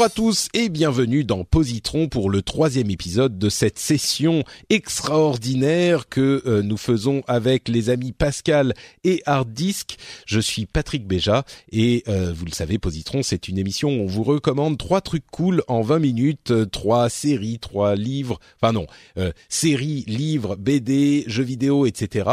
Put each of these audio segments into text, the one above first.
Bonjour à tous et bienvenue dans Positron pour le troisième épisode de cette session extraordinaire que euh, nous faisons avec les amis Pascal et Hard Disk. Je suis Patrick Béja et euh, vous le savez, Positron c'est une émission où on vous recommande trois trucs cool en 20 minutes, euh, trois séries, trois livres, enfin non, séries, livres, BD, jeux vidéo, etc.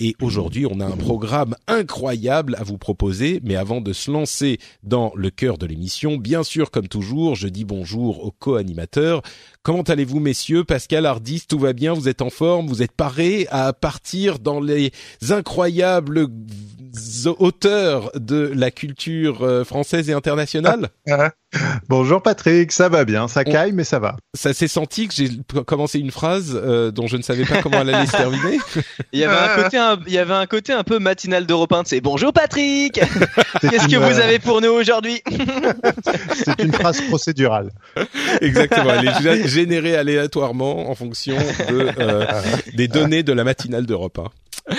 Et aujourd'hui, on a un programme incroyable à vous proposer. Mais avant de se lancer dans le cœur de l'émission, bien sûr, comme toujours, je dis bonjour aux co-animateurs. Comment allez-vous, messieurs? Pascal Hardis, tout va bien? Vous êtes en forme? Vous êtes parés à partir dans les incroyables auteurs de la culture euh, française et internationale? Bonjour Patrick, ça va bien, ça caille mais ça va. Ça s'est senti que j'ai commencé une phrase euh, dont je ne savais pas comment elle allait se terminer. Il y avait un côté, un, il y avait un côté un peu matinal d'Europe 1, c'est bonjour Patrick. Qu'est-ce que vous avez pour nous aujourd'hui C'est une phrase procédurale. Exactement, elle est générée aléatoirement en fonction de, euh, des données de la matinale d'Europe 1.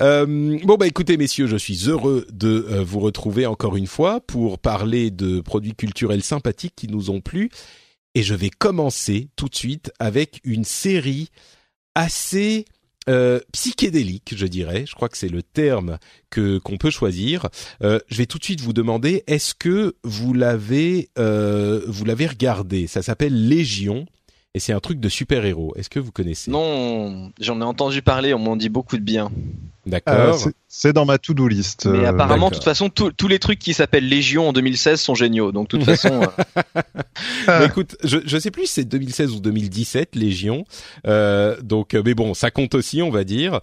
Euh, bon bah écoutez messieurs, je suis heureux de euh, vous retrouver encore une fois pour parler de produits culturels sympathiques qui nous ont plu et je vais commencer tout de suite avec une série assez euh, psychédélique, je dirais. Je crois que c'est le terme que qu'on peut choisir. Je vais tout de suite vous demander est-ce que vous l'avez vous l'avez regardé? Ça s'appelle Légion et c'est un truc de super-héros. Est-ce que vous connaissez? Non, j'en ai entendu parler, on m'en dit beaucoup de bien. D'accord. Euh, c'est dans ma to-do list. Mais apparemment, de toute façon, tous les trucs qui s'appellent Légion en 2016 sont géniaux. Donc, de toute façon. euh... écoute, je je sais plus si c'est 2016 ou 2017 Légion. Euh, donc, mais bon, ça compte aussi, on va dire.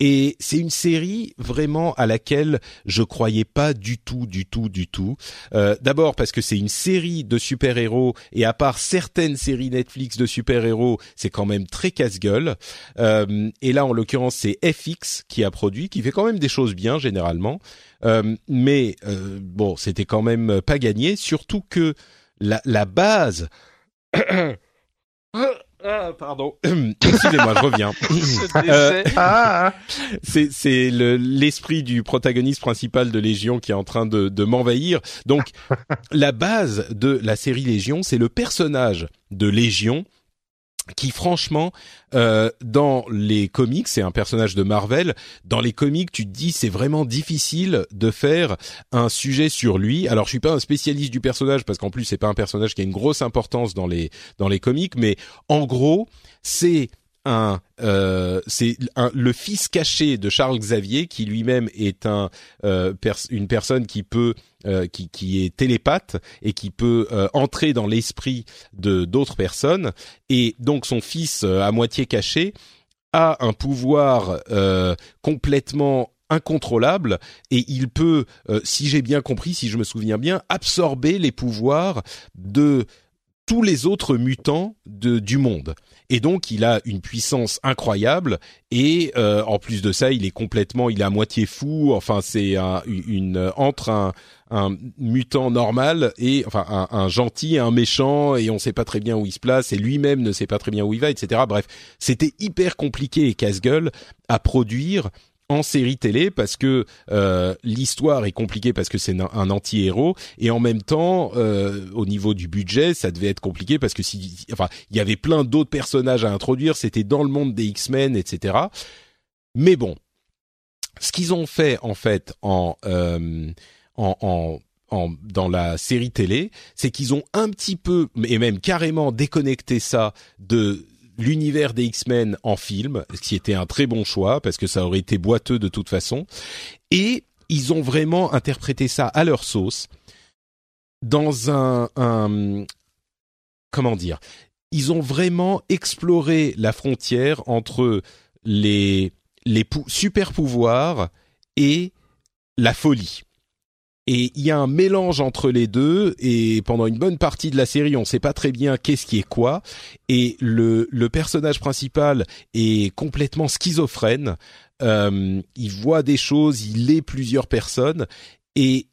Et c'est une série vraiment à laquelle je croyais pas du tout, du tout, du tout. Euh, D'abord parce que c'est une série de super-héros et à part certaines séries Netflix de super-héros, c'est quand même très casse-gueule. Euh, et là, en l'occurrence, c'est FX qui a produit, qui fait quand même des choses bien généralement. Euh, mais euh, bon, c'était quand même pas gagné, surtout que la, la base. Ah, pardon. Excusez-moi, je reviens. euh, c'est c'est l'esprit du protagoniste principal de Légion qui est en train de, de m'envahir. Donc, la base de la série Légion, c'est le personnage de Légion qui franchement euh, dans les comics c'est un personnage de Marvel dans les comics tu te dis c'est vraiment difficile de faire un sujet sur lui. Alors je suis pas un spécialiste du personnage parce qu'en plus c'est pas un personnage qui a une grosse importance dans les dans les comics mais en gros c'est un euh, c'est le fils caché de Charles Xavier qui lui-même est un euh, pers une personne qui peut euh, qui, qui est télépathe et qui peut euh, entrer dans l'esprit de d'autres personnes. Et donc son fils euh, à moitié caché a un pouvoir complètement incontrôlable et il peut, si j'ai bien compris, si je me souviens bien, absorber les pouvoirs de tous les autres mutants de, du monde. Et donc il a une puissance incroyable et euh, en plus de ça, il est complètement, il est à moitié fou. Enfin, c'est un, une entre un, un mutant normal et enfin un, un, gentil et un méchant et on sait pas très bien où il se place et lui-même ne sait pas très bien où il va, etc. Bref, c'était hyper compliqué et casse-gueule à produire en série télé parce que euh, l'histoire est compliquée parce que c'est un, anti-héros et en même temps euh, au niveau du budget ça devait être compliqué parce que si enfin il y avait plein d'autres personnages à introduire. C'était dans le monde des X-Men etc mais bon ce qu'ils ont fait en fait en, euh, en, en en, dans la série télé, c'est qu'ils ont un petit peu, et même carrément déconnecté ça de l'univers des X-Men en film, ce qui était un très bon choix parce que ça aurait été boiteux de toute façon. Et ils ont vraiment interprété ça à leur sauce dans un, un comment dire ils ont vraiment exploré la frontière entre les les super pouvoirs et la folie. Et il y a un mélange entre les deux, et pendant une bonne partie de la série, on ne sait pas très bien qu'est-ce qui est quoi. Et le, le personnage principal est complètement schizophrène. Euh, il voit des choses, il est plusieurs personnes, et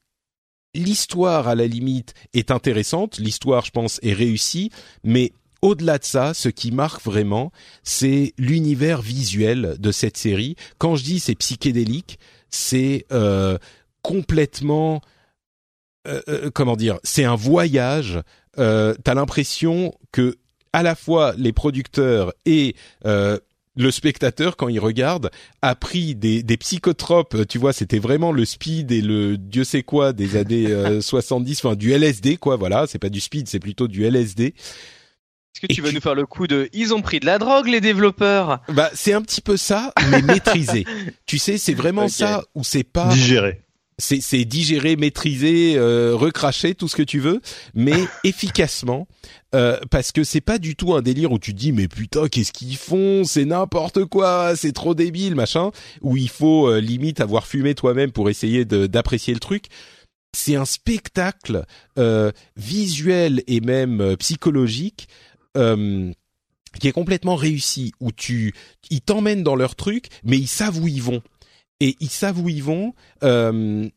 l'histoire, à la limite, est intéressante. L'histoire, je pense, est réussie, mais au-delà de ça, ce qui marque vraiment, c'est l'univers visuel de cette série. Quand je dis c'est psychédélique, c'est euh, complètement, euh, euh, comment dire, c'est un voyage. Euh, T'as l'impression que à la fois les producteurs et le spectateur quand il regarde a pris des, des psychotropes, tu vois, c'était vraiment le speed et le dieu sait quoi des années 70, enfin du LSD quoi, voilà, c'est pas du speed, c'est plutôt du LSD. Est-ce que tu vas nous faire le coup de ils ont pris de la drogue les développeurs Bah c'est un petit peu ça mais maîtrisé. tu sais, c'est vraiment ça où c'est pas digéré. C'est c'est digéré, maîtrisé, euh, recraché, tout ce que tu veux, mais efficacement euh, parce que c'est pas du tout un délire où tu dis mais putain qu'est-ce qu'ils font, c'est n'importe quoi, c'est trop débile machin, où il faut euh, limite avoir fumé toi-même pour essayer d'apprécier le truc. C'est un spectacle euh, visuel et même euh, psychologique euh, qui est complètement réussi. Où tu ils t'emmènent dans leur truc mais ils savent où ils vont et ils savent où ils vont. Euh,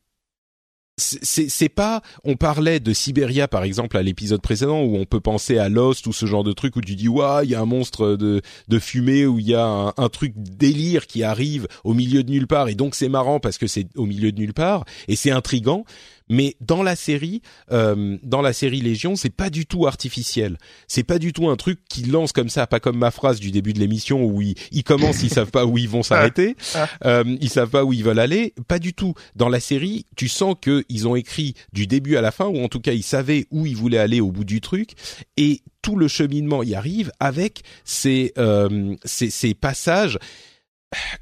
c'est pas on parlait de Siberia par exemple à l'épisode précédent où on peut penser à Lost ou ce genre de truc où tu dis waouh il y a un monstre de de fumée où il y a un, un, truc délire qui arrive au milieu de nulle part. Et donc c'est marrant parce que c'est au milieu de nulle part. Et c'est intrigant mais dans la série, euh, dans la série Légion, c'est pas du tout artificiel. C'est pas du tout un truc qui lance comme ça, pas comme ma phrase du début de l'émission où ils, ils commencent, ils savent pas où ils vont s'arrêter, ah. euh, ils savent pas où ils veulent aller. Pas du tout. Dans la série, tu sens que ils ont écrit du début à la fin, ou en tout cas ils savaient où ils voulaient aller au bout du truc, et tout le cheminement y arrive avec ces, euh, ces, ces passages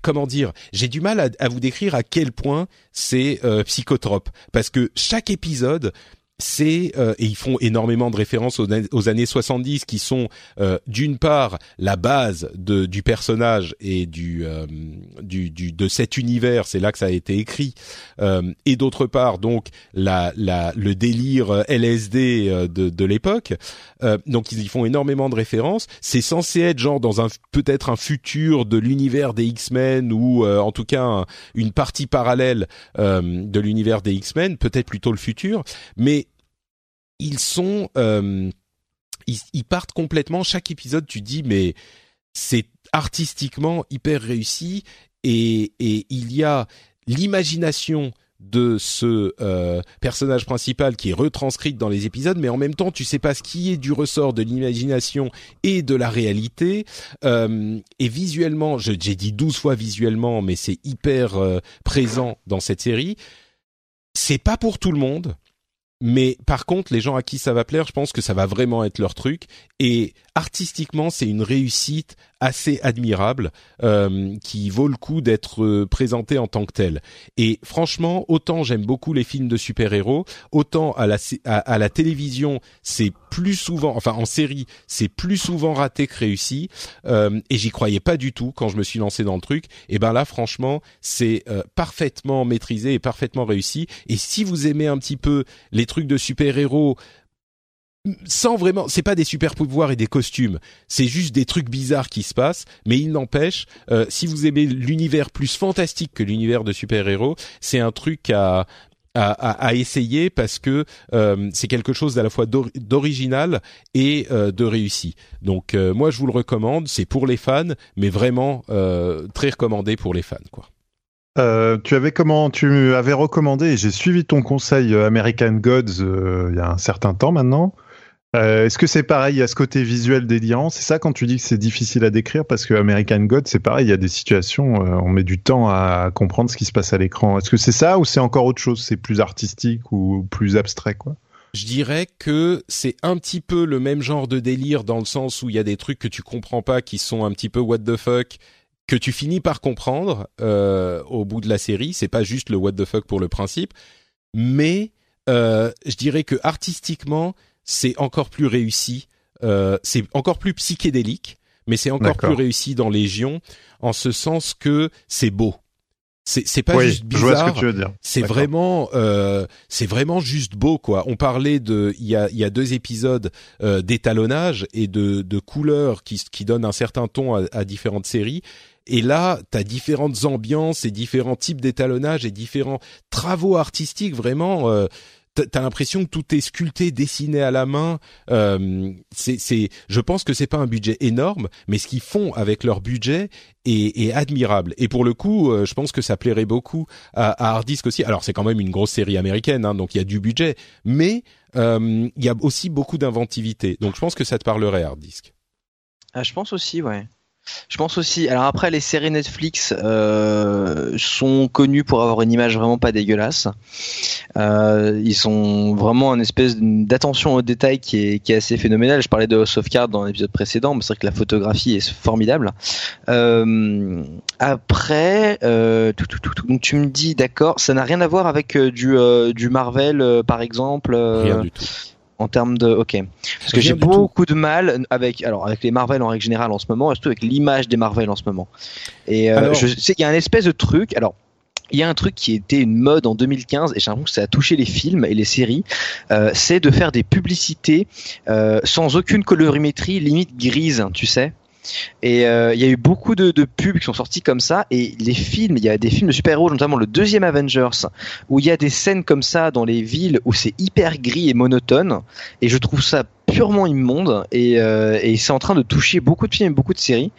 comment dire, j'ai du mal à, vous décrire à quel point c'est euh, psychotrope. Parce que chaque épisode c'est euh, et ils font énormément de références aux, années 70 qui sont euh, d'une part la base de, du personnage et du, euh, du, du, de cet univers, c'est là que ça a été écrit, et d'autre part donc la, la le délire LSD de, de l'époque. donc ils y font énormément de références. C'est censé être genre dans un peut-être un futur de l'univers des X-Men ou en tout cas une partie parallèle de l'univers des X-Men, peut-être plutôt le futur, mais ils sont, euh, ils, partent complètement. Chaque épisode, tu dis mais c'est artistiquement hyper réussi et, et il y a l'imagination de ce euh, personnage principal qui est retranscrite dans les épisodes, mais en même temps, tu sais pas ce qui est du ressort de l'imagination et de la réalité. Euh, et visuellement, j'ai dit 12 fois visuellement, mais c'est hyper euh, présent dans cette série. C'est pas pour tout le monde. Mais par contre, les gens à qui ça va plaire, je pense que ça va vraiment être leur truc. Et artistiquement, c'est une réussite assez admirable euh, qui vaut le coup d'être euh, présenté en tant que tel. Et franchement, autant j'aime beaucoup les films de super-héros, autant à la à, la télévision, c'est plus souvent, enfin en série, c'est plus souvent raté que réussi. Euh, et j'y croyais pas du tout quand je me suis lancé dans le truc. Et ben là, franchement, c'est euh, parfaitement maîtrisé et parfaitement réussi. Et si vous aimez un petit peu les trucs de super-héros sans vraiment, c'est pas des super pouvoirs et des costumes, c'est juste des trucs bizarres qui se passent. Mais il n'empêche, euh, si vous aimez l'univers plus fantastique que l'univers de super-héros, c'est un truc à, à, essayer parce que euh, c'est quelque chose à la fois d'original et euh, de réussi. Donc moi je vous le recommande, c'est pour les fans, mais vraiment très recommandé pour les fans quoi. tu avais comment tu recommandé j'ai suivi ton conseil American Gods il y a un certain temps maintenant. Euh, est-ce que c'est pareil à ce côté visuel déliant? C'est ça quand tu dis que c'est difficile à décrire parce que American God, c'est pareil, il y a des situations, euh, on met du temps à comprendre ce qui se passe à l'écran. Est-ce que c'est ça ou c'est encore autre chose? C'est plus artistique ou plus abstrait quoi? Je dirais que c'est un petit peu le même genre de délire dans le sens où il y a des trucs que tu comprends pas qui sont un petit peu what the fuck que tu finis par comprendre euh, au bout de la série. C'est pas juste le what the fuck pour le principe, mais je dirais que artistiquement c'est encore plus réussi. Euh, c'est encore plus psychédélique, mais c'est encore plus réussi dans Légion en ce sens que c'est beau c'est pas juste bizarre. C'est vraiment euh, c'est vraiment juste beau quoi. On parlait de il y a il y a deux épisodes euh, d'étalonnage et de de couleurs qui qui donnent un certain ton à, à différentes séries. Et là, tu as différentes ambiances et différents types d'étalonnage et différents travaux artistiques vraiment. Euh, t'as l'impression que tout est sculpté, dessiné à la main. Euh, c'est, je pense que c'est pas un budget énorme, mais ce qu'ils font avec leur budget est, admirable. Et pour le coup, euh, je pense que ça plairait beaucoup à, à Hardisk aussi. Alors c'est quand même une grosse série américaine, hein, donc il y a du budget, mais euh, il y a aussi beaucoup d'inventivité. Donc je pense que ça te parlerait Hardisk. Ah, je pense aussi, ouais. Je pense aussi. Alors après, les séries Netflix euh, sont connues pour avoir une image vraiment pas dégueulasse. Euh, ils sont vraiment une espèce d'attention au détail qui est, qui est assez phénoménal. Je parlais de House of Cards dans l'épisode précédent, mais c'est vrai que la photographie est formidable. Euh, après, euh, tout, tout, tout, donc tu me dis, d'accord, ça n'a rien à voir avec euh, du, euh, du Marvel, par exemple. rien du tout en termes de ok. Parce que j'ai beaucoup de mal avec alors avec les Marvel en règle générale en ce moment et surtout avec l'image des Marvel en ce moment. Et euh, je sais qu'il y a un espèce de truc alors il y a un truc qui était une mode en 2015 et j'ai l'impression que ça a touché les films et les séries, euh, c'est de faire des publicités euh, sans aucune colorimétrie, limite grise, tu sais. Et euh, il y a eu beaucoup de, de, pubs qui sont sortis comme ça. Et les films, il y a des films de super-héros, notamment le deuxième Avengers, où il y a des scènes comme ça dans les villes où c'est hyper gris et monotone. Et je trouve ça purement immonde. Et, euh, et c'est en train de toucher beaucoup de films, beaucoup de séries.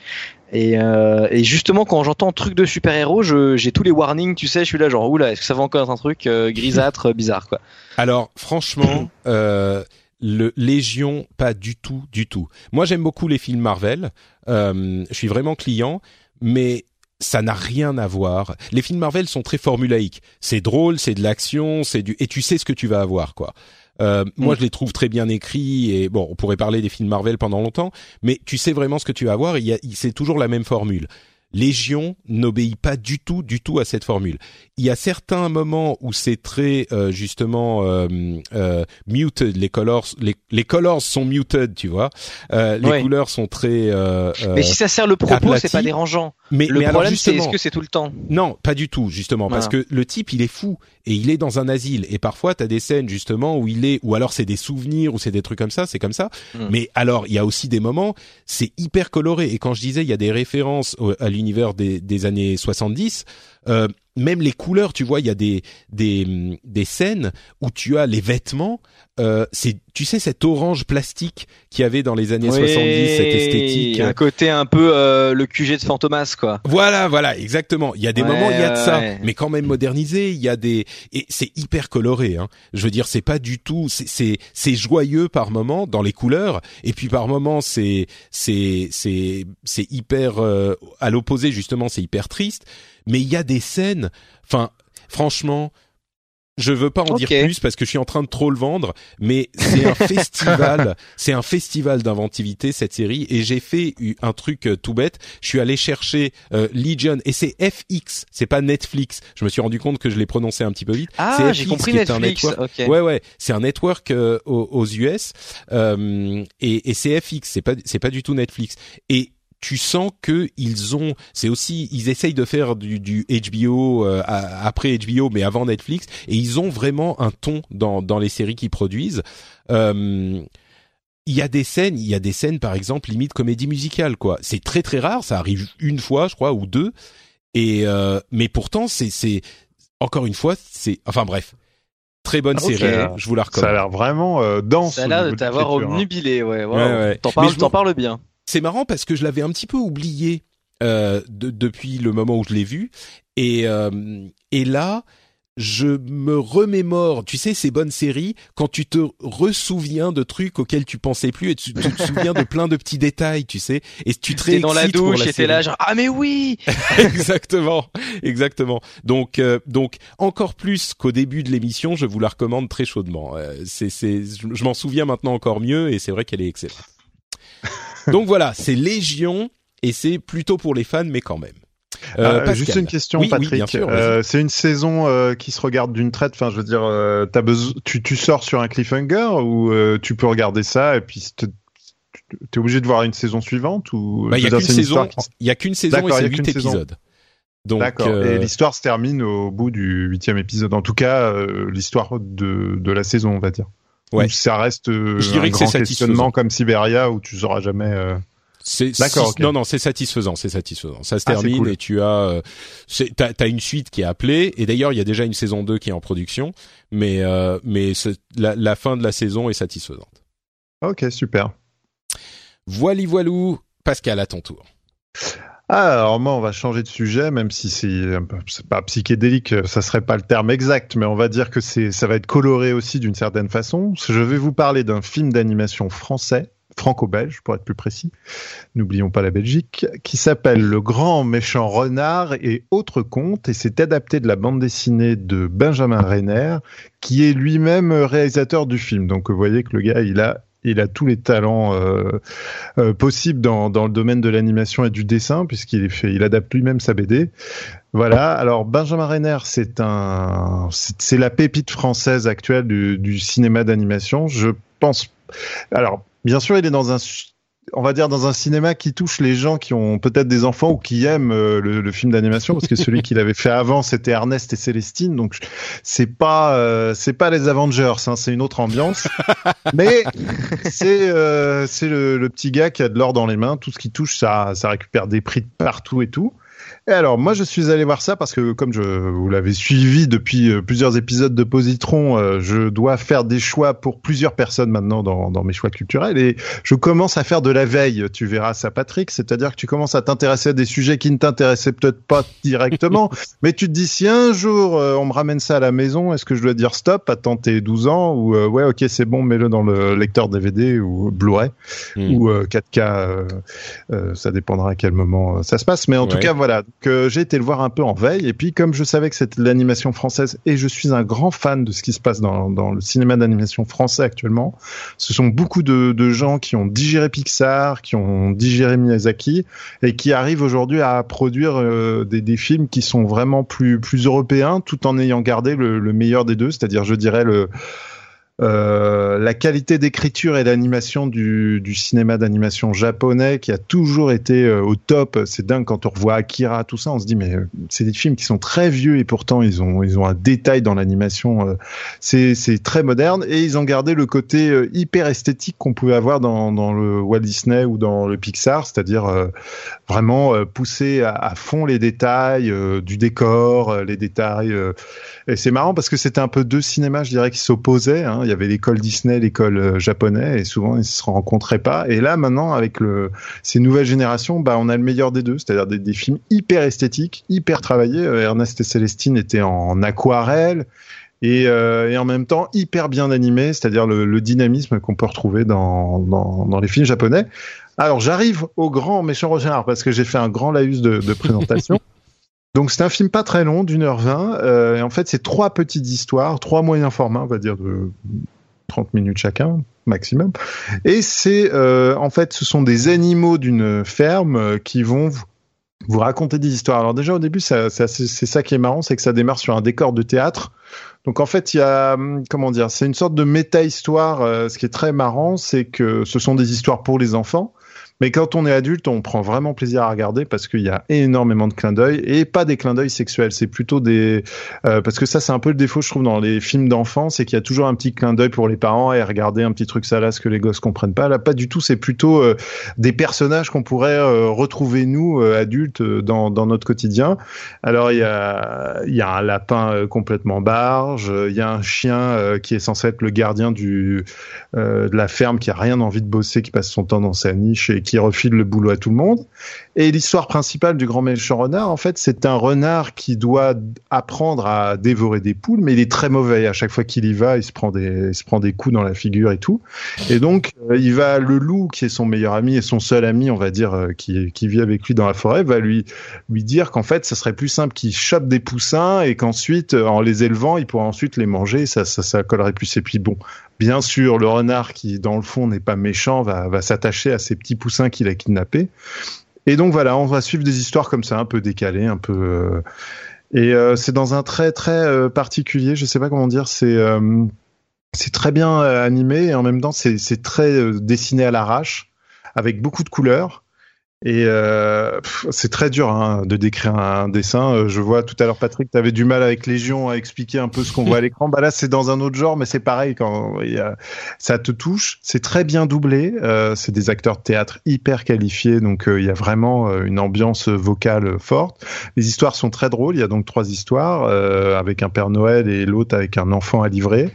Et, euh, et, justement, quand j'entends truc de super-héros, j'ai tous les warnings, tu sais, je suis là genre, oula, est-ce que ça va encore être un truc euh, grisâtre, bizarre, quoi. Alors, franchement, euh, le Légion, pas du tout, du tout. Moi, j'aime beaucoup les films Marvel. Euh, je suis vraiment client, mais ça n'a rien à voir. Les films Marvel sont très formulaïques. C'est drôle, c'est de l'action, c'est du et tu sais ce que tu vas avoir, quoi. Euh, Moi, mm. je les trouve très bien écrits et bon, on pourrait parler des films Marvel pendant longtemps, mais tu sais vraiment ce que tu vas avoir. C'est toujours la même formule. Légion n'obéit pas du tout, du tout à cette formule. Il y a certains moments où c'est très euh, justement euh, euh, muted, les colors, les, les colors sont muted, tu vois. Euh, les couleurs sont très. Euh, mais si ça sert le propos, c'est pas dérangeant. Mais le problème, c'est est-ce que c'est tout le temps? Non, pas du tout, justement, parce que le type, il est fou et il est dans un asile. Et parfois, t'as des scènes justement où il est, ou alors c'est des souvenirs, ou c'est des trucs comme ça, c'est comme ça. Hmm. Mais alors, il y a aussi des moments, c'est hyper coloré. Et quand je disais, il y a des références à l'univers des, des années 70. Euh, même les couleurs, tu vois, il y a des des des scènes où tu as les vêtements. Euh, c'est tu sais cet orange plastique qu'il y avait dans les années 70, cette esthétique. Un côté un peu euh, le QG de Fantomas, quoi. Voilà, voilà, exactement. Il y a des moments, il y a de ça, mais quand même modernisé. Il y a des et c'est hyper coloré. Hein. Je veux dire, c'est pas du tout. C'est c'est joyeux par moment dans les couleurs, et puis par moment c'est c'est c'est c'est hyper euh, à l'opposé justement. C'est hyper triste mais il y a des scènes. Enfin, franchement, je veux pas en dire plus parce que je suis en train de trop le vendre, mais c'est un festival, c'est un festival d'inventivité cette série et j'ai fait un truc euh, tout bête. Je suis allé chercher euh, Legion et c'est FX, c'est pas Netflix. Je me suis rendu compte que je l'ai prononcé un petit peu vite. Ah, j'ai compris Netflix. Ouais ouais, c'est un network euh, aux, aux, US et, et c'est FX, c'est pas c'est pas du tout Netflix. Et tu sens que ils ont, c'est aussi, ils essayent de faire du, du HBO euh, après HBO, mais avant Netflix, et ils ont vraiment un ton dans dans les séries qu'ils produisent. Euh, il y a des scènes, il y a des scènes par exemple limite comédie musicale quoi. C'est très très rare, ça arrive une fois je crois ou deux. Et euh, mais pourtant c'est c'est encore une fois c'est enfin bref très bonne série, je vous la recommande. Ça a l'air vraiment euh, dense. Ça a l'air de t'avoir obnubilé, ouais. ouais, ouais. T'en parles, parles bien c'est marrant parce que je l'avais un petit peu oublié euh, de, depuis le moment où je l'ai vu. Et euh, et là je me remémore, tu sais, ces bonnes séries, quand tu te ressouviens de trucs auxquels tu pensais plus et tu, te souviens de plein de petits détails, tu sais, et tu te dans la douche et t'es là genre ah mais oui! Exactement exactement. Donc euh, donc encore plus qu'au début de l'émission je vous la recommande très chaudement. Euh, c'est c'est je m'en souviens maintenant encore mieux et c'est vrai qu'elle est excellente donc voilà c'est Légion et c'est plutôt pour les fans mais quand même euh, euh juste une question, Patrick. euh, c'est une saison euh, qui se regarde d'une traite. Enfin, je veux dire, euh, as besoin, tu, tu sors sur un cliffhanger ou tu peux regarder ça et puis t'es obligé de voir une saison suivante ou bah, il y a qu'une saison. Il y a qu'une saison et c'est huit épisodes. D'accord. Et l'histoire se termine au bout du huitième épisode. En tout cas, l'histoire de, de la saison, on va dire. Ouais. ça reste je dirais un que grand questionnement comme Siberia où tu sauras jamais. C'est d'accord. Non, non, c'est satisfaisant, c'est satisfaisant. Ça se ah, termine et tu as, euh, t'as as une suite qui est appelée. Et d'ailleurs, il y a déjà une saison 2 qui est en production, mais euh, mais la, la, fin de la saison est satisfaisante. Ok, super. Voili voilou, Pascal, à ton tour. Alors moi, on va changer de sujet, même si c'est pas psychédélique, ça serait pas le terme exact, mais on va dire que ça va être coloré aussi d'une certaine façon. Je vais vous parler d'un film d'animation français franco-belge pour être plus précis, n'oublions pas la Belgique, qui s'appelle Le Grand Méchant Renard et autres contes, et c'est adapté de la bande dessinée de Benjamin Renner, qui est lui-même réalisateur du film. Donc vous voyez que le gars, il a il a tous les talents euh, euh, possibles dans, dans le domaine de l'animation et du dessin, puisqu'il fait, il adapte lui-même sa BD. Voilà. Alors Benjamin Renner, c'est un, c'est la pépite française actuelle du, du cinéma d'animation. Je pense. Alors Bien sûr, il est dans un on va dire dans un cinéma qui touche les gens qui ont peut-être des enfants ou qui aiment euh, le, film d'animation parce que celui qu'il avait fait avant c'était Ernest et Célestine donc c'est pas euh, c'est pas les Avengers hein, c'est une autre ambiance. Mais c'est euh, c'est le, le, petit gars qui a de l'or dans les mains tout ce qui touche ça ça récupère des prix de partout et tout et alors, moi, je suis allé voir ça parce que, comme je vous l'avez suivi depuis euh, plusieurs épisodes de Positron, euh, je dois faire des choix pour plusieurs personnes maintenant dans, dans, mes choix culturels et je commence à faire de la veille. Tu verras ça, Patrick. C'est-à-dire que tu commences à t'intéresser à des sujets qui ne t'intéressaient peut-être pas directement, mais tu te dis si un jour euh, on me ramène ça à la maison, est-ce que je dois dire stop, attends tes 12 ans ou ouais, ok, c'est bon, mets-le dans le lecteur DVD ou Blu-ray hmm. ou 4K. ça dépendra à quel moment ça se passe, mais en tout cas, voilà que j'ai été le voir un peu en veille. Et puis, comme je savais que c'était l'animation française et je suis un grand fan de ce qui se passe dans, dans le cinéma d'animation français actuellement, ce sont beaucoup de, de, gens qui ont digéré Pixar, qui ont digéré Miyazaki et qui arrivent aujourd'hui à produire euh, des, des, films qui sont vraiment plus, plus européens tout en ayant gardé le, le meilleur des deux, c'est-à-dire, je dirais, le euh, la qualité d'écriture et d'animation du, cinéma d'animation japonais qui a toujours été euh, au top. C'est dingue quand on revoit Akira, tout ça, on se dit mais euh, c'est des films qui sont très vieux et pourtant ils ont ils ont un détail dans l'animation. c'est c'est très moderne et ils ont gardé le côté hyper esthétique qu'on pouvait avoir dans le Walt Disney ou dans le Pixar, c'est-à-dire vraiment pousser à, à, fond les détails du décor, les détails. et c'est marrant parce que c'était un peu deux cinémas, je dirais, qui s'opposaient. Hein il y avait l'école Disney, l'école euh, japonais, et souvent ils se rencontraient pas. Et là, maintenant, avec ces nouvelles générations, bah, on a le meilleur des deux, c'est-à-dire des, films hyper esthétiques, hyper travaillés. Euh, Ernest et Célestine étaient en aquarelle. Et, euh, en même temps hyper bien animés, c'est-à-dire le, dynamisme qu'on peut retrouver dans, les films japonais. Alors j'arrive au grand méchant Roger parce que j'ai fait un grand laïus de présentation. Donc c'est un film pas très long, d'une heure vingt. Euh, et en fait, c'est trois petites histoires, trois moyens formats, on va dire de 30 minutes chacun maximum. Et c'est euh, en fait, ce sont des animaux d'une ferme euh, qui vont vous, raconter des histoires. Alors déjà au début, c'est ça qui est marrant, c'est que ça démarre sur un décor de théâtre. Donc en fait, il y a hum, comment dire, c'est une sorte de méta-histoire. ce qui est très marrant, c'est que ce sont des histoires pour les enfants mais quand on est adulte, on prend vraiment plaisir à regarder parce qu'il y a énormément de clins d'œil et pas des clins d'œil sexuels. C'est plutôt des euh, parce que ça c'est un peu le défaut je trouve dans les films d'enfants, c'est qu'il y a toujours un petit clin d'œil pour les parents et regarder un petit truc salace que les gosses comprennent pas. Là pas du tout. C'est plutôt euh, des personnages qu'on pourrait euh, retrouver nous adultes dans, dans notre quotidien. Alors il y a il y a un lapin complètement barge, il y a un chien qui est censé être le gardien du de la ferme qui a rien envie de bosser, qui passe son temps dans sa niche et qui refile le boulot à tout le monde. Et l'histoire principale du grand méchant renard, en fait, c'est un renard qui doit apprendre à dévorer des poules, mais il est très mauvais. À chaque fois qu'il y va, il se prend des, il se prend des coups dans la figure et tout. Et donc, euh, il va, le loup, qui est son meilleur ami et son seul ami, on va dire, euh, qui, qui vit avec lui dans la forêt, va lui, lui dire qu'en fait, ce serait plus simple qu'il chope des poussins et qu'ensuite, euh, en les élevant, il pourra ensuite les manger. Ça, ça, ça collerait plus. Et puis bon, bien sûr, le renard qui, dans le fond, n'est pas méchant, va, s'attacher à ces petits poussins qu'il a kidnappés. Et donc voilà, on va suivre des histoires comme ça, un peu décalées, un peu. Euh, et euh, c'est dans un trait très euh, particulier. Je sais pas comment dire. C'est c'est très bien animé et en même temps c'est très dessiné à l'arrache avec beaucoup de couleurs. Et euh, c'est très dur hein, de décrire un dessin. Euh, je vois tout à l'heure, Patrick, tu avais du mal avec Légion à expliquer un peu ce qu'on voit à l'écran. Bah là, c'est dans un autre genre, mais c'est pareil quand ça te touche. C'est très bien doublé. Euh, c'est des acteurs de théâtre hyper qualifiés, donc euh, il y a vraiment une ambiance vocale forte. Les histoires sont très drôles. Il y a donc trois histoires avec un Père Noël et l'autre avec un enfant à livrer.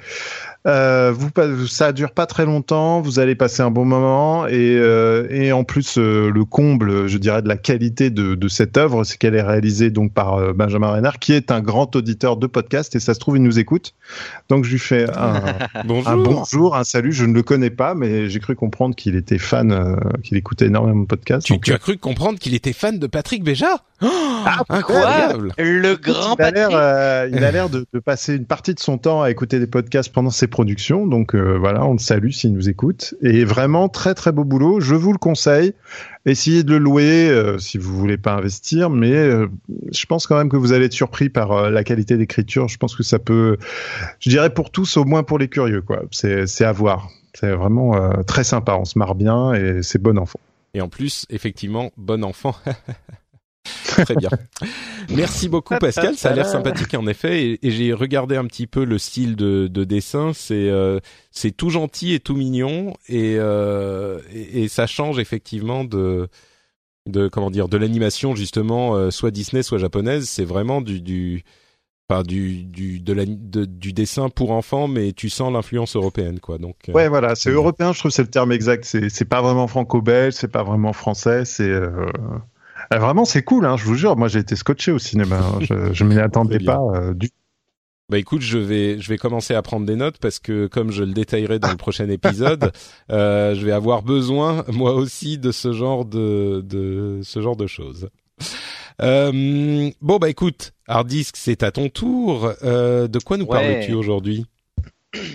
Euh, vous, ça dure pas très longtemps, vous allez passer un bon moment et, euh, et en plus euh, le comble, je dirais, de la qualité de, de cette œuvre, c'est qu'elle est réalisée donc par euh, Benjamin Renard, qui est un grand auditeur de podcast et ça se trouve il nous écoute. Donc je lui fais un bonjour, un, bonjour, un salut. Je ne le connais pas, mais j'ai cru comprendre qu'il était fan, euh, qu'il écoutait énormément de podcasts. Tu, tu as cru comprendre qu'il était fan de Patrick Béja? Oh, ah, Incroyable, le grand il Patrick. A il a l'air de, de passer une partie de son temps à écouter des podcasts pendant ses production. Donc euh, voilà, on le salue s'il nous écoute. Et vraiment très très beau boulot. Je vous le conseille. Essayez de le louer euh, si vous voulez pas investir, mais euh, je pense quand même que vous allez être surpris par la qualité d'écriture. Je pense que ça peut, je dirais pour tous, au moins pour les curieux, quoi. C'est à voir. C'est vraiment très sympa. On se marre bien et c'est bon enfant. Et en plus, effectivement, bon enfant. Très bien. Merci beaucoup Pascal, ça a l'air sympathique en effet. Et, et j'ai regardé un petit peu le style de, de dessin, c'est euh, c'est tout gentil et tout mignon. Et, euh, et, et ça change effectivement de de comment dire de l'animation justement euh, soit Disney soit japonaise, c'est vraiment du du enfin du du de la de, du dessin pour enfants mais tu sens l'influence européenne quoi. Donc Ouais, voilà, c'est européen, je trouve c'est le terme exact, c'est c'est pas vraiment franco-belge, c'est pas vraiment français, c'est euh, Vraiment, c'est cool, hein, je vous jure. Moi, j'ai été scotché au cinéma. hein. Je, je m'y attendais pas euh, du Bah écoute, je vais je vais commencer à prendre des notes parce que comme je le détaillerai dans le prochain épisode, euh, je vais avoir besoin moi aussi de ce genre de de ce genre de choses. Euh, bon bah écoute, Hardisk, c'est à ton tour. Euh, de quoi nous Ouais. parles-tu aujourd'hui?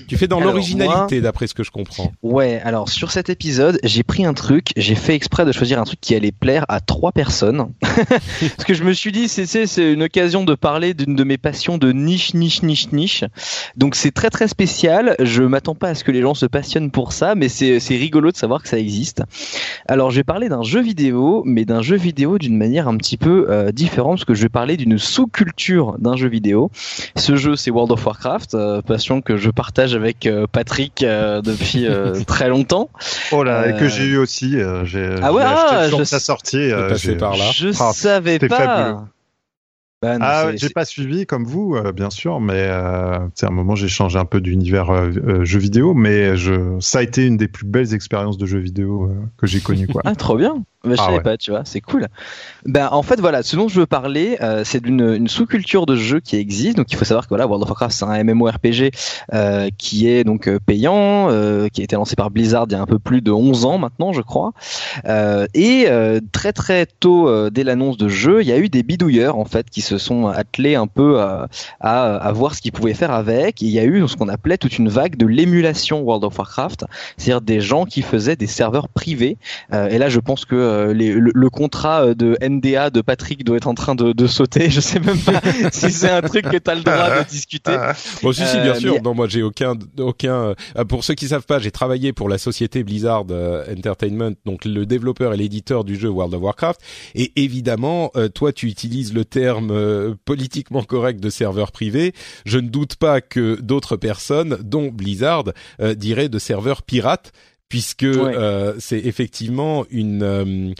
Tu fais dans l'originalité d'après ce que je comprends. Ouais, alors sur cet épisode, j'ai pris un truc, j'ai fait exprès de choisir un truc qui allait plaire à trois personnes. Parce que je me suis dit, c'est une occasion de parler d'une de mes passions de niche, niche, niche, niche. Donc c'est très très spécial. Je m'attends pas à ce que les gens se passionnent pour ça, mais c'est c'est rigolo de savoir que ça existe. Alors je vais parler d'un jeu vidéo, mais d'un jeu vidéo d'une manière un petit peu euh, différente, parce que je vais parler d'une sous-culture d'un jeu vidéo. Ce jeu, c'est World of Warcraft, euh, passion que je partage avec euh, Patrick euh, depuis euh, très longtemps. Oh là, et que j'ai eu aussi. euh, j'ai Ah ouais, acheté ah, je sa sortie. Euh, passé par là. Je Ah, savais pas. fabuleux. Bah non, Ah, j'ai pas suivi comme vous, euh, bien sûr, mais euh, c'est un moment j'ai changé un peu d'univers euh, euh, jeux vidéo, mais je, ça a été une des plus belles expériences de jeux vidéo euh, que j'ai connues, quoi. Ah, trop bien. Bah, je Ah savais ouais. pas, tu vois, c'est cool. Ben, en fait, voilà, ce dont je veux parler, euh, c'est d'une une sous-culture de jeu qui existe. Donc, il faut savoir que voilà, World of Warcraft, c'est un MMORPG euh, qui est donc euh, payant, euh, qui a été lancé par Blizzard il y a un peu plus de 11 ans maintenant, je crois. Et très très tôt, dès l'annonce de jeu, il y a eu des bidouilleurs en fait qui se sont attelés un peu à, à, voir ce qu'ils pouvaient faire avec. Et il y a eu ce qu'on appelait toute une vague de l'émulation World of Warcraft, c'est-à-dire des gens qui faisaient des serveurs privés. Et là, je pense que euh, les- le, le contrat euh, de NDA de Patrick doit être en train de, de sauter. Je sais même pas si c'est un truc que tu as le droit de discuter. Bon, si, si, bien Euh, sûr. mais- Non, moi, j'ai aucun, aucun. euh, pour ceux qui savent pas, j'ai travaillé pour la société Blizzard Entertainment, donc le développeur et l'éditeur du jeu World of Warcraft. Et évidemment, euh, toi, tu utilises le terme euh, politiquement correct de serveur privé. Je ne doute pas que d'autres personnes, dont Blizzard, euh, diraient de serveur pirate puisque euh, c'est effectivement une, euh,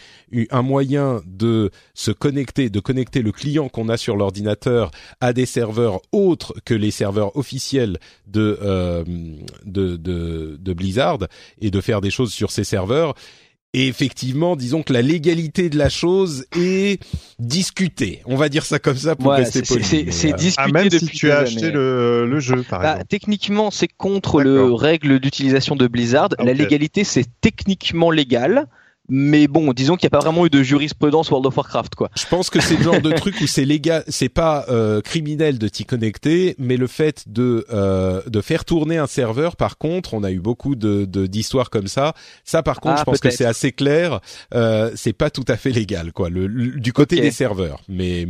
un moyen de se connecter, de connecter le client qu'on a sur l'ordinateur à des serveurs autres que les serveurs officiels de, euh, de, de, de Blizzard et de faire des choses sur ces serveurs. Et effectivement, disons que la légalité de la chose est discutée. On va dire ça comme ça pour rester poli. C'est discuté ah, même si tu as acheté le, le, jeu, par bah, exemple. Techniquement, c'est contre le règle d'utilisation de Blizzard. La légalité, c'est techniquement légal mais bon, disons qu'il n'y a pas vraiment eu de jurisprudence World of Warcraft, quoi. Je pense que c'est le genre de truc où c'est légal, c'est pas euh, criminel de t'y connecter, mais le fait de euh, de faire tourner un serveur, par contre, on a eu beaucoup de d'histoires comme ça. Ça, par contre, ah, je pense que c'est assez clair. Euh, c'est pas tout à fait légal, quoi, le, du côté des serveurs, mais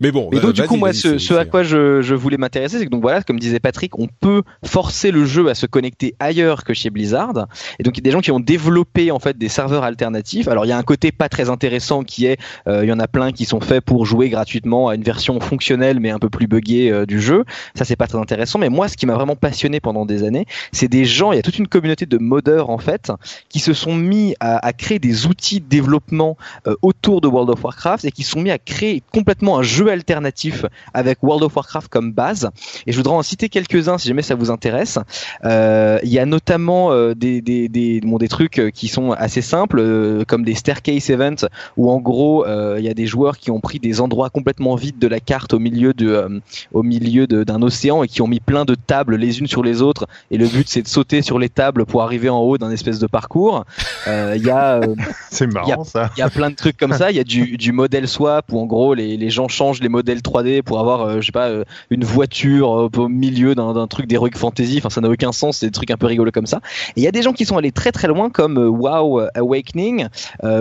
mais bon. Et donc du coup, moi, ce, à quoi je, je voulais m'intéresser, c'est que donc voilà, comme disait Patrick, on peut forcer le jeu à se connecter ailleurs que chez Blizzard. Et donc il y a des gens qui ont développé en fait des serveurs alternatifs. Alors il y a un côté pas très intéressant qui est, euh, il y en a plein qui sont faits pour jouer gratuitement à une version fonctionnelle mais un peu plus buggée euh, du jeu. Ça c'est pas très intéressant. Mais moi, ce qui m'a vraiment passionné pendant des années, c'est des gens. Il y a toute une communauté de modeurs en fait qui se sont mis à, à créer des outils de développement euh, autour de World of Warcraft et qui sont mis à créer complètement un jeu alternatif avec World of Warcraft comme base. Et je voudrais en citer quelques-uns si jamais ça vous intéresse. Euh, il y a notamment euh, des, des, des, bon, des trucs euh, qui sont assez simples, comme des staircase events, où en gros il y a des joueurs qui ont pris des endroits complètement vides de la carte au milieu de, au milieu d'un océan et qui ont mis plein de tables les unes sur les autres. Et le but c'est de sauter sur les tables pour arriver en haut d'un espèce de parcours. Il y a, c'est marrant ça. Il y a plein de trucs comme ça. Il y a du, du model swap où en gros les, les gens changent les modèles 3D pour avoir, euh, je sais pas, euh, une voiture euh, au milieu d'un truc d'heroic fantasy. Enfin, ça n'a aucun sens. C'est des trucs un peu rigolos comme ça. Et il y a des gens qui sont allés très très loin, comme WoW Awakening,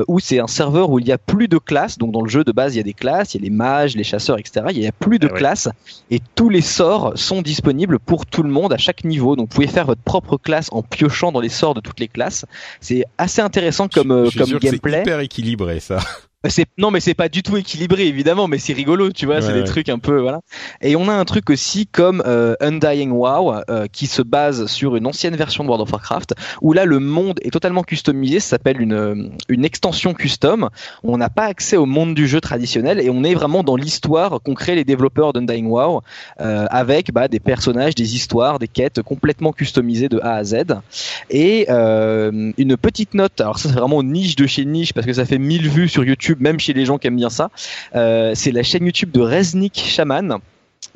où c'est un serveur où il y a plus de classes. Donc dans le jeu de base, il y a des classes, il y a les mages, les chasseurs, etc. Il y a plus de ah classes et tous les sorts sont disponibles pour tout le monde à chaque niveau. Donc vous pouvez faire votre propre classe en piochant dans les sorts de toutes les classes. C'est assez intéressant comme, comme gameplay. C'est hyper équilibré ça. C'est non mais c'est pas du tout équilibré évidemment mais c'est rigolo tu vois c'est des trucs un peu voilà. Et on a un truc aussi comme euh, Undying WoW euh, qui se base sur une ancienne version de World of Warcraft où là le monde est totalement customisé ça s'appelle une euh, une extension custom. On n'a pas accès au monde du jeu traditionnel et on est vraiment dans l'histoire qu'ont créé les développeurs d'Undying WoW avec bah, des personnages des histoires des quêtes complètement customisées de A à Z. Et une petite note alors ça c'est vraiment niche de chez niche parce que ça fait 1000 vues sur YouTube même chez les gens qui aiment bien ça. Euh, c'est la chaîne YouTube de Reznik Shaman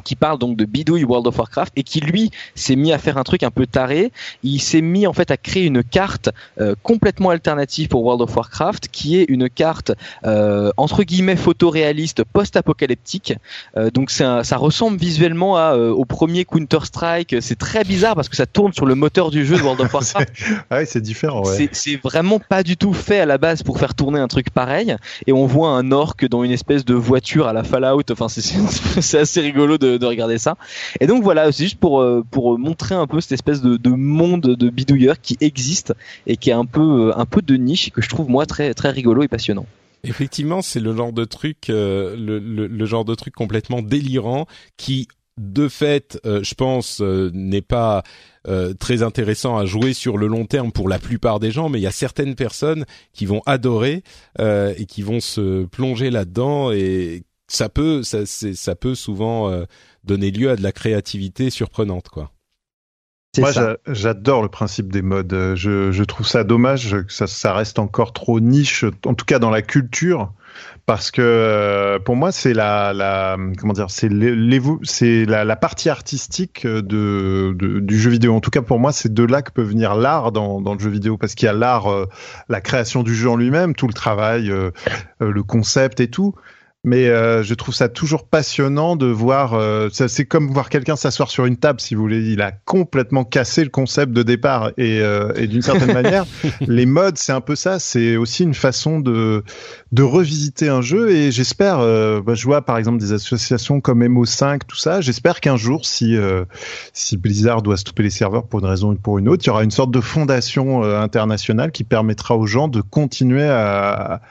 qui parle donc de bidouille World of Warcraft et qui lui s'est mis à faire un truc un peu taré. Il s'est mis en fait à créer une carte euh, complètement alternative pour World of Warcraft, qui est une carte euh, entre guillemets photoréaliste post-apocalyptique. Euh, donc ça ressemble visuellement à, au premier Counter Strike. C'est très bizarre parce que ça tourne sur le moteur du jeu de World of Warcraft. ah oui, c'est différent. Ouais. C'est vraiment pas du tout fait à la base pour faire tourner un truc pareil. Et on voit un orc dans une espèce de voiture à la Fallout. Enfin, c'est assez rigolo de de, regarder ça. Et donc voilà, c'est juste pour euh, pour montrer un peu cette espèce de, de monde de bidouilleurs qui existe et qui est un peu euh, un peu de niche et que je trouve moi très très rigolo et passionnant. Effectivement, c'est le genre de truc, euh, le, le, genre de truc complètement délirant qui, de fait, je pense, n'est pas très intéressant à jouer sur le long terme pour la plupart des gens, mais il y a certaines personnes qui vont adorer et qui vont se plonger là-dedans et ça peut ça, ça peut souvent euh, donner lieu à de la créativité surprenante quoi. Moi, j'adore le principe des modes. Euh, je, je, trouve ça dommage que ça, ça, reste encore trop niche, en tout cas dans la culture, parce que euh, pour moi, c'est la, la, comment dire, c'est c'est la, la, partie artistique de, de, du jeu vidéo. En tout cas, pour moi, c'est de là que peut venir l'art dans, dans le jeu vidéo, parce qu'il y a l'art, la création du jeu en lui-même, tout le travail, le concept et tout mais euh, je trouve ça toujours passionnant de voir. Euh, c'est comme voir quelqu'un s'asseoir sur une table, si vous voulez. Il a complètement cassé le concept de départ, et, euh, et d'une certaine manière, les modes, c'est un peu ça. C'est aussi une façon de de revisiter un jeu. Et j'espère, bah, je vois par exemple des associations comme MO5, tout ça. J'espère qu'un jour, si si Blizzard doit stopper les serveurs pour une raison ou pour une autre, il y aura une sorte de fondation internationale qui permettra aux gens de continuer à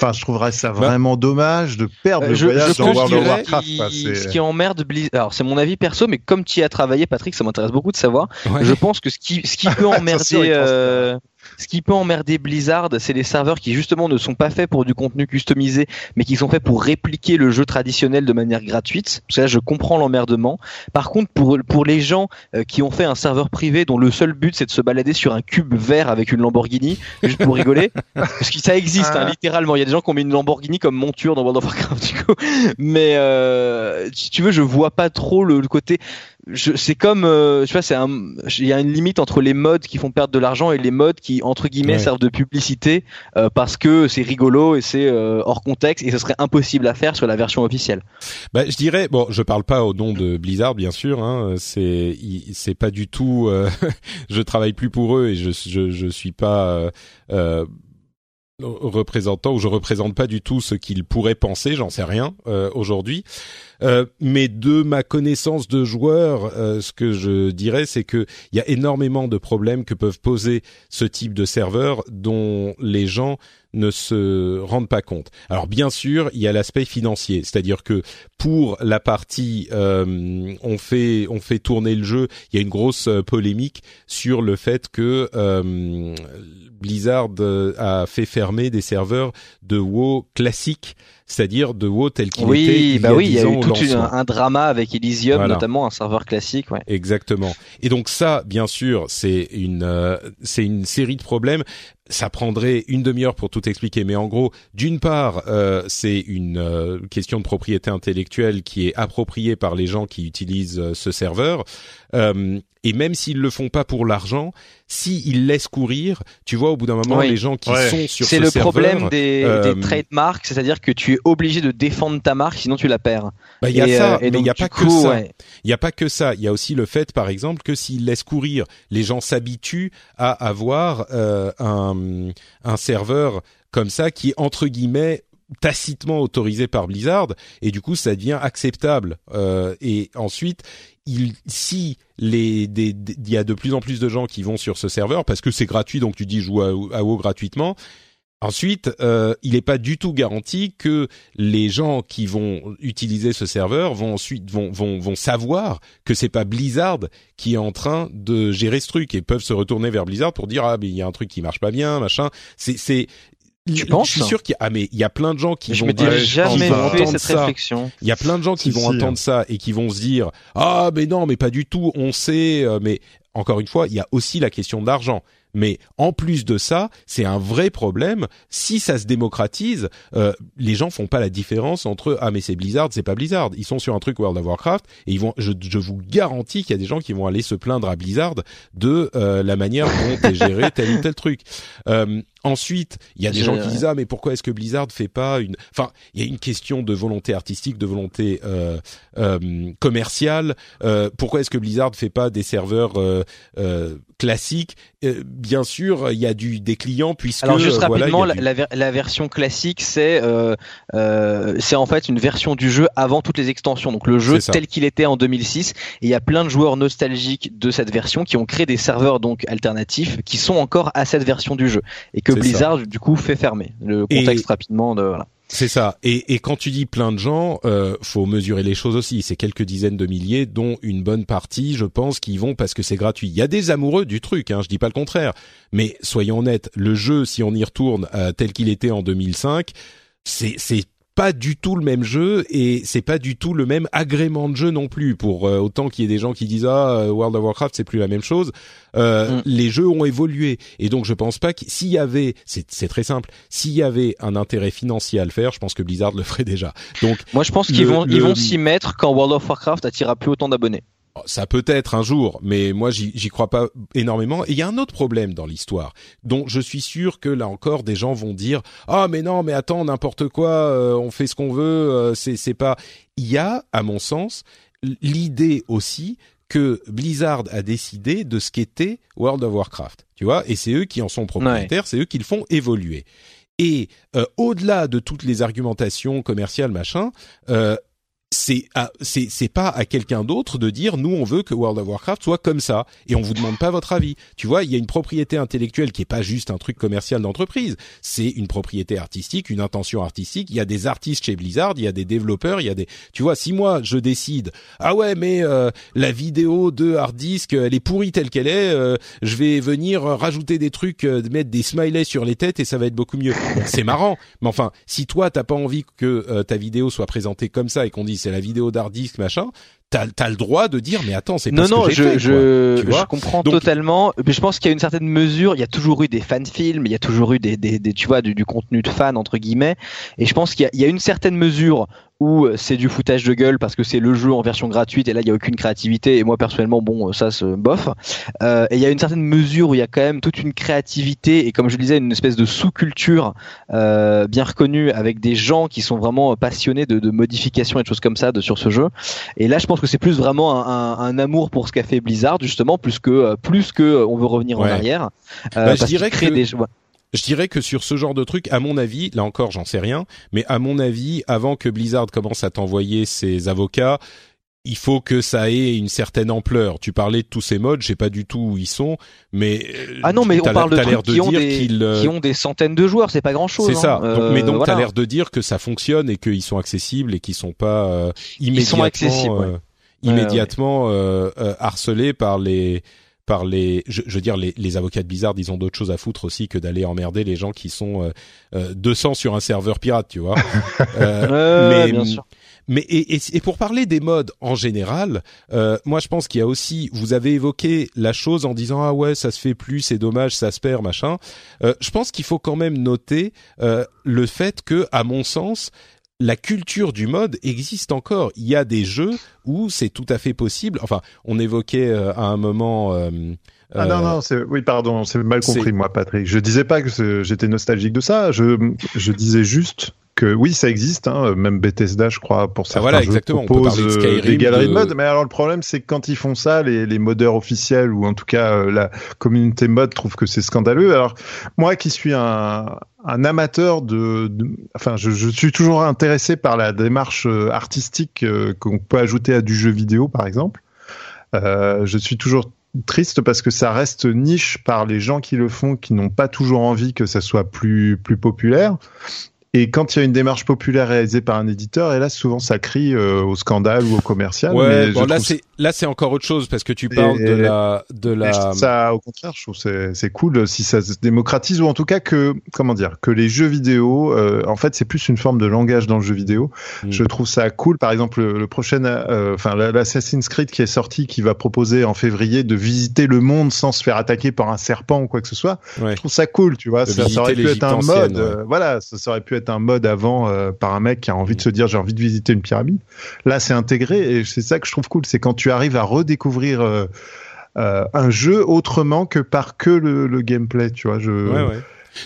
Enfin, je trouverais ça bah, vraiment dommage de perdre euh, le voyage dans World of Warcraft. ce qui emmerde Blizzard, alors c'est mon avis perso, mais comme tu y as travaillé, Patrick, ça m'intéresse beaucoup de savoir. Je pense que ce qui, ce qui peut emmerder, euh, ce qui peut emmerder Blizzard, c'est les serveurs qui justement ne sont pas faits pour du contenu customisé, mais qui sont faits pour répliquer le jeu traditionnel de manière gratuite. Parce que là, je comprends l'emmerdement. Par contre, pour pour les gens euh, qui ont fait un serveur privé dont le seul but c'est de se balader sur un cube vert avec une Lamborghini, juste pour rigoler, parce que ça existe hein, ah. littéralement. Il y a des gens qui ont mis une Lamborghini comme monture dans World of Warcraft, du coup. Mais euh, si tu veux, je vois pas trop le côté c'est comme euh, tu vois c'est un il y a une limite entre les modes qui font perdre de l'argent et les modes qui entre guillemets servent de publicité euh, parce que c'est rigolo et c'est euh, hors contexte et ce serait impossible à faire sur la version officielle. Bah je dirais bon je parle pas au nom de Blizzard bien sûr hein, c'est c'est pas du tout je travaille plus pour eux et je je je suis pas représentant ou je représente pas du tout ce qu'ils pourraient penser, j'en sais rien aujourd'hui. Euh, mais de ma connaissance de joueurs, euh, ce que je dirais, c'est que il y a énormément de problèmes que peuvent poser ce type de serveur dont les gens ne se rendent pas compte. Alors bien sûr, il y a l'aspect financier, c'est-à-dire que pour la partie euh, on fait on fait tourner le jeu, il y a une grosse polémique sur le fait que Blizzard a fait fermer des serveurs de WoW classiques c'est-à-dire de WoW tel qu'il oui, était. Il bah y a oui, il y a eu tout un, drama avec Elysium, notamment un serveur classique. Ouais. Exactement. Et donc ça, bien sûr, c'est une euh, c'est une série de problèmes ça prendrait une demi-heure pour tout expliquer, mais en gros, d'une part, euh, c'est une euh, question de propriété intellectuelle qui est appropriée par les gens qui utilisent ce serveur. Euh, et même s'ils le font pas pour l'argent, s'ils laissent courir, tu vois, au bout d'un moment, les gens qui sont sur ce serveur... C'est le problème des, euh, des trademarks, c'est-à-dire que tu es obligé de défendre ta marque, sinon tu la perds. Bah, il y a ça, euh, mais il n'y a pas que ça. Il y a pas que ça. Il y a aussi le fait, par exemple, que s'ils laissent courir, les gens s'habituent à avoir euh, un, serveur comme ça qui, entre guillemets, tacitement autorisé par Blizzard et du coup ça devient acceptable. Euh, et ensuite il, si les il y a de plus en plus de gens qui vont sur ce serveur parce que c'est gratuit donc tu dis joue à, à WoW gratuitement Ensuite, euh, il n'est pas du tout garanti que les gens qui vont utiliser ce serveur vont ensuite vont vont, vont savoir que c'est pas Blizzard qui est en train de gérer ce truc et peuvent se retourner vers Blizzard pour dire ah mais il y a un truc qui marche pas bien machin. C'est c'est tu penses Je suis sûr qu'il y a, ah mais il y a plein de gens qui vont dire, jamais fait cette ça. réflexion. Il y a plein de gens qui vont entendre ça et qui vont se dire ah mais non mais pas du tout, on sait. Euh, mais encore une fois, il y a aussi la question de l'argent. Mais en plus de ça, c'est un vrai problème. Si ça se démocratise, euh, les gens font pas la différence entre ah mais c'est Blizzard, c'est pas Blizzard. Ils sont sur un truc World of Warcraft et ils vont. Je, vous garantis qu'il y a des gens qui vont aller se plaindre à Blizzard de euh, la manière dont est géré tel ou tel truc. Euh, Ensuite, il y a des gens qui disent ah mais pourquoi est-ce que Blizzard fait pas une enfin il y a une question de volonté artistique, de volonté euh, euh, commerciale. Euh, pourquoi est-ce que Blizzard fait pas des serveurs classiques? Bien sûr, il y a du des clients puisque alors juste rapidement la, la, version classique c'est c'est en fait une version du jeu avant toutes les extensions. Donc le jeu tel qu'il était en 2006 et il y a plein de joueurs nostalgiques de cette version qui ont créé des serveurs donc alternatifs qui sont encore à cette version du jeu. Et que Blizzard du coup fait fermer. Le contexte rapidement de voilà. C'est ça. Et, et, quand tu dis plein de gens, euh, faut mesurer les choses aussi. C'est quelques dizaines de milliers, dont une bonne partie, je pense, qui vont parce que c'est gratuit. Il y a des amoureux du truc, hein, je dis pas le contraire. Mais soyons honnêtes, le jeu, si on y retourne euh, tel qu'il était en 2005, c'est pas du tout le même jeu et c'est pas du tout le même agrément de jeu non plus. Pour euh, autant qu'il y ait des gens qui disent ah euh, World of Warcraft c'est plus la même chose, euh, mm. les jeux ont évolué et donc je pense pas que s'il y avait, c'est très simple, s'il y avait un intérêt financier à le faire, je pense que Blizzard le ferait déjà. Donc moi je pense qu'ils vont ils vont s'y mettre quand World of Warcraft attirera plus autant d'abonnés. Ça peut être un jour, mais moi j'y crois pas énormément. Et il y a un autre problème dans l'histoire, dont je suis sûr que là encore des gens vont dire ah mais non mais attends n'importe quoi, euh, on fait ce qu'on veut, euh, c'est c'est pas. Il y a à mon sens l'idée aussi que Blizzard a décidé de ce qu'était World of Warcraft, tu vois, et c'est eux qui en sont propriétaires, c'est eux qui le font évoluer. Et euh, au-delà de toutes les argumentations commerciales machin, c'est c'est pas à quelqu'un d'autre de dire nous on veut que World of Warcraft soit comme ça et on vous demande pas votre avis. Tu vois, il y a une propriété intellectuelle qui est pas juste un truc commercial d'entreprise, c'est une propriété artistique, une intention artistique. Il y a des artistes chez Blizzard, il y a des développeurs, il y a des tu vois, si moi je décide ah ouais mais euh, la vidéo de hard disk elle est pourrie telle qu'elle est, euh, je vais venir rajouter des trucs, euh, mettre des smileys sur les têtes et ça va être beaucoup mieux. c'est marrant, mais enfin si toi t'as pas envie que ta vidéo soit présentée comme ça et qu'on dise c'est la vidéo d'hard disk machin, t'as as le droit de dire mais attends c'est pas non ce que je, fait, je, je comprends totalement mais je pense qu'il y a une certaine mesure il y a toujours eu des fan films il y a toujours eu des, des, des tu vois du, du, contenu de fan entre guillemets et je pense qu'il y, y, a une certaine mesure où euh, c'est du foutage de gueule parce que c'est le jeu en version gratuite et là il y a aucune créativité et moi personnellement bon ça se bof. Euh, et il y a une certaine mesure où il y a quand même toute une créativité et comme je le disais une espèce de sous-culture euh, bien reconnue avec des gens qui sont vraiment passionnés de, de modifications et de choses comme ça de, sur ce jeu. Et là je pense que c'est plus vraiment un, un, amour pour ce qu'a fait Blizzard justement plus que plus que on veut revenir ouais. en arrière bah, je dirais que des... Je dirais que sur ce genre de truc, à mon avis, là encore, j'en sais rien, mais à mon avis, avant que Blizzard commence à t'envoyer ses avocats, il faut que ça ait une certaine ampleur. Tu parlais de tous ces modes, je sais pas du tout où ils sont, mais ah non, mais on parle de trucs qui, ont des, qui ont des centaines de joueurs, c'est pas grand chose. C'est ça. Hein. Donc, mais donc voilà. t'as l'air de dire que ça fonctionne et qu'ils sont accessibles et qu'ils sont pas euh, immédiatement, ils sont accessibles, ouais. Euh, immédiatement euh, harcelés par les par les, je, je veux dire les, les, avocats de Blizzard, ils ont d'autres choses à foutre aussi que d'aller emmerder les gens qui sont euh, euh, 200 sur un serveur pirate, tu vois. euh, mais, bien sûr. Mais et, et, et, pour parler des modes en général, euh, moi je pense qu'il y a aussi, vous avez évoqué la chose en disant ah ouais ça se fait plus, c'est dommage, ça se perd machin. Euh, je pense qu'il faut quand même noter euh, le fait que, à mon sens, la culture du mode existe encore. Il y a des jeux où c'est tout à fait possible. Enfin, on évoquait euh, à un moment. Euh, ah non non, c'est oui pardon, c'est mal compris moi Patrick. Je disais pas que j'étais nostalgique de ça. Je je disais juste que oui, ça existe, hein, même Bethesda, je crois, pour certains ah voilà, jeux, exactement. propose on peut euh, des galeries de... mode. Mais alors le problème, c'est que quand ils font ça, les, les modeurs officiels ou en tout cas euh, la communauté mode trouve que c'est scandaleux. Alors moi, qui suis un, un amateur de, de enfin, je, je, suis toujours intéressé par la démarche euh, artistique qu'on peut ajouter à du jeu vidéo, par exemple. Euh, je suis toujours triste parce que ça reste niche par les gens qui le font, qui n'ont pas toujours envie que ça soit plus plus populaire. Et quand il y a une démarche populaire réalisée par un éditeur, et là souvent ça crie euh, au scandale ou au commercial. Ouais, bon, là c'est là c'est encore autre chose parce que tu parles et, de la de la. Ça, au contraire, je trouve c'est c'est cool si ça se démocratise ou en tout cas que comment dire que les jeux vidéo, euh, en fait c'est plus une forme de langage dans le jeu vidéo. Mm. Je trouve ça cool. Par exemple, le, le prochain, euh, enfin l'Assassin's Creed qui est sorti, qui va proposer en février de visiter le monde sans se faire attaquer par un serpent ou quoi que ce soit. Ouais. Je trouve ça cool, tu vois. Ça, ça, aurait pu être un mode, ouais. voilà, ça aurait pu être un mode avant euh, par un mec qui a envie de se dire j'ai envie de visiter une pyramide. Là, c'est intégré et c'est ça que je trouve cool, c'est quand tu arrives à redécouvrir euh, euh, un jeu autrement que par que le, le gameplay, tu vois. Je, ouais, ouais.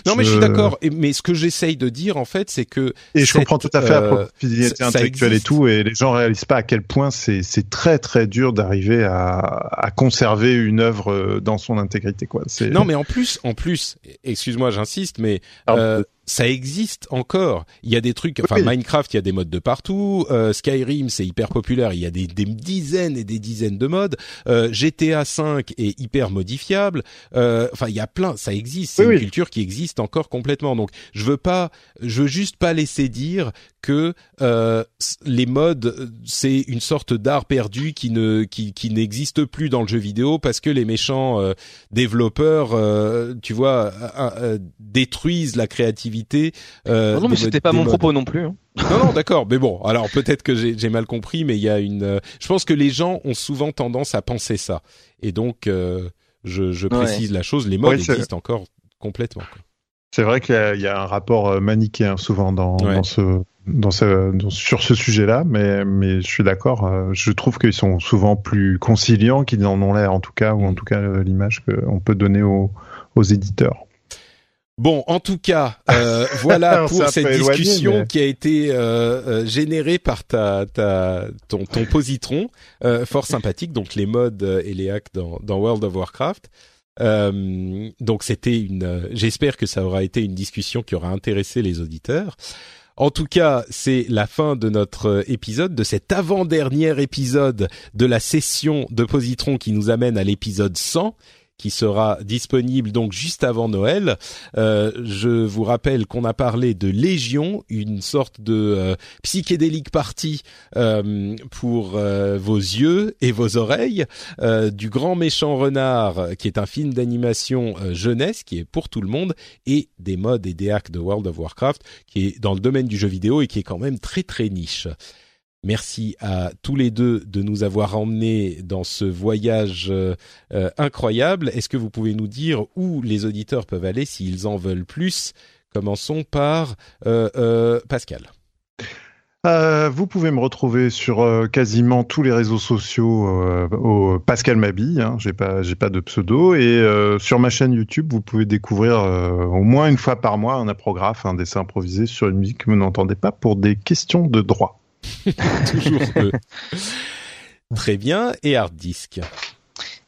Non, mais je suis d'accord. Mais ce que j'essaye de dire, en fait, c'est que et je comprends tout à fait la propriété euh, intellectuelle et tout, et les gens réalisent pas à quel point c'est c'est très très dur d'arriver à, à conserver une œuvre dans son intégrité, quoi. Non, mais en plus, en plus, excuse-moi, j'insiste, mais euh, ça existe encore. Il y a des trucs, enfin oui. Minecraft, il y a des modes de partout. Euh, Skyrim, c'est hyper populaire. Il y a des, des, dizaines et des dizaines de modes. Euh, GTA 5 est hyper modifiable. Euh, enfin, il y a plein. Ça existe. C'est oui, une oui. culture qui existe encore complètement. Donc, je veux pas, je veux juste pas laisser dire que euh, les modes c'est une sorte d'art perdu qui ne qui, qui n'existe plus dans le jeu vidéo parce que les méchants euh, développeurs euh, tu vois détruisent la créativité non, non mais c'était pas mon propos non plus hein. non non d'accord mais bon alors peut-être que j'ai mal compris mais il y a une je pense que les gens ont souvent tendance à penser ça et donc je, je précise ouais. la chose les modes ouais, existent encore complètement quoi. C'est vrai qu'il y, y, a un rapport manichéen souvent dans, ouais. dans ce dans ce, dans, sur ce sujet-là, mais, mais je suis d'accord. Euh, je trouve qu'ils sont souvent plus conciliants qu'ils en ont l'air, en tout cas, ou en tout cas euh, l'image qu'on peut donner aux, aux éditeurs. Bon, en tout cas, euh, voilà pour cette discussion mais... qui a été euh, euh, générée par ta, ta ton, ton positron, euh, fort sympathique. Donc les modes et les hacks dans, dans World of Warcraft. donc c'était une. J'espère que ça aura été une discussion qui aura intéressé les auditeurs. En tout cas, c'est la fin de notre épisode, de cet avant-dernier épisode de la session de Positron qui nous amène à l'épisode 100 qui sera disponible donc juste avant Noël. Euh, je vous rappelle qu'on a parlé de Légion, une sorte de euh, psychédélique partie euh, pour vos yeux et vos oreilles, du Grand méchant renard, qui est un film d'animation jeunesse qui est pour tout le monde, et des modes et des hacks de World of Warcraft qui est dans le domaine du jeu vidéo et qui est quand même très très niche. Merci à tous les deux de nous avoir emmenés dans ce voyage euh, euh, incroyable. Est-ce que vous pouvez nous dire où les auditeurs peuvent aller s'ils en veulent plus? Commençons par euh, Pascal. vous pouvez me retrouver sur quasiment tous les réseaux sociaux au Pascal Mabi, hein, j'ai pas j'ai pas de pseudo et sur ma chaîne YouTube vous pouvez découvrir au moins une fois par mois un aprographe, un dessin improvisé sur une musique que vous n'entendez pas pour des questions de droit. Toujours Très bien. Et hard disk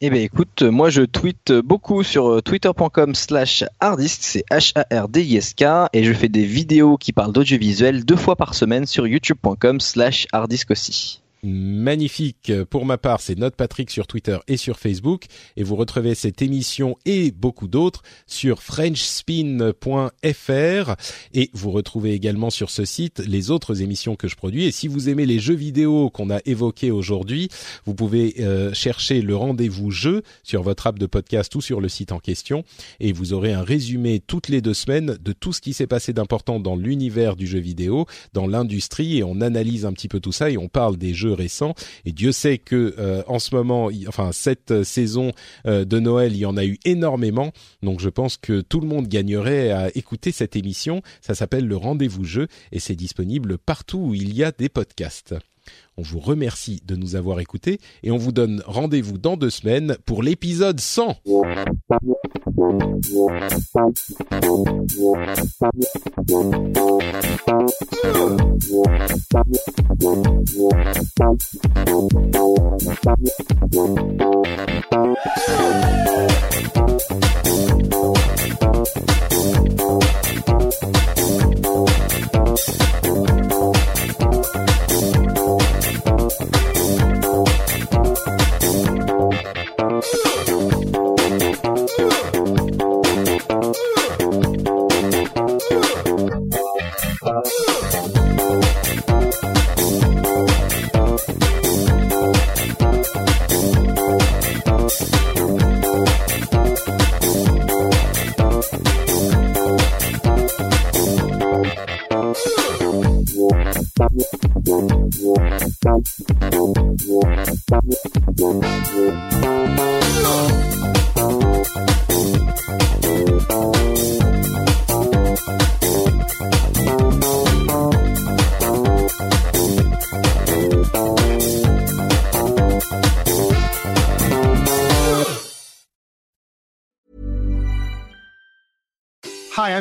eh bien écoute, moi je tweete beaucoup sur twitter.com slash harddisk, c'est H-A-R-D-I-S-K, et je fais des vidéos qui parlent d'audiovisuel deux fois par semaine sur youtube.com slash harddisk aussi magnifique. Pour ma part, c'est Note Patrick sur Twitter et sur Facebook. Et vous retrouvez cette émission et beaucoup d'autres sur frenchspin.fr. Et vous retrouvez également sur ce site les autres émissions que je produis. Et si vous aimez les jeux vidéo qu'on a évoqués aujourd'hui, vous pouvez euh, chercher le rendez-vous jeu sur votre app de podcast ou sur le site en question. Et vous aurez un résumé toutes les deux semaines de tout ce qui s'est passé d'important dans l'univers du jeu vidéo, dans l'industrie. Et on analyse un petit peu tout ça et on parle des jeux Et Dieu sait que euh, en ce moment, enfin cette euh, saison euh, de Noël, il y en a eu énormément. Donc je pense que tout le monde gagnerait à écouter cette émission. Ça s'appelle le Rendez-vous Jeu et c'est disponible partout où il y a des podcasts. On vous remercie de nous avoir écoutés et on vous donne rendez-vous dans deux semaines pour l'épisode 100.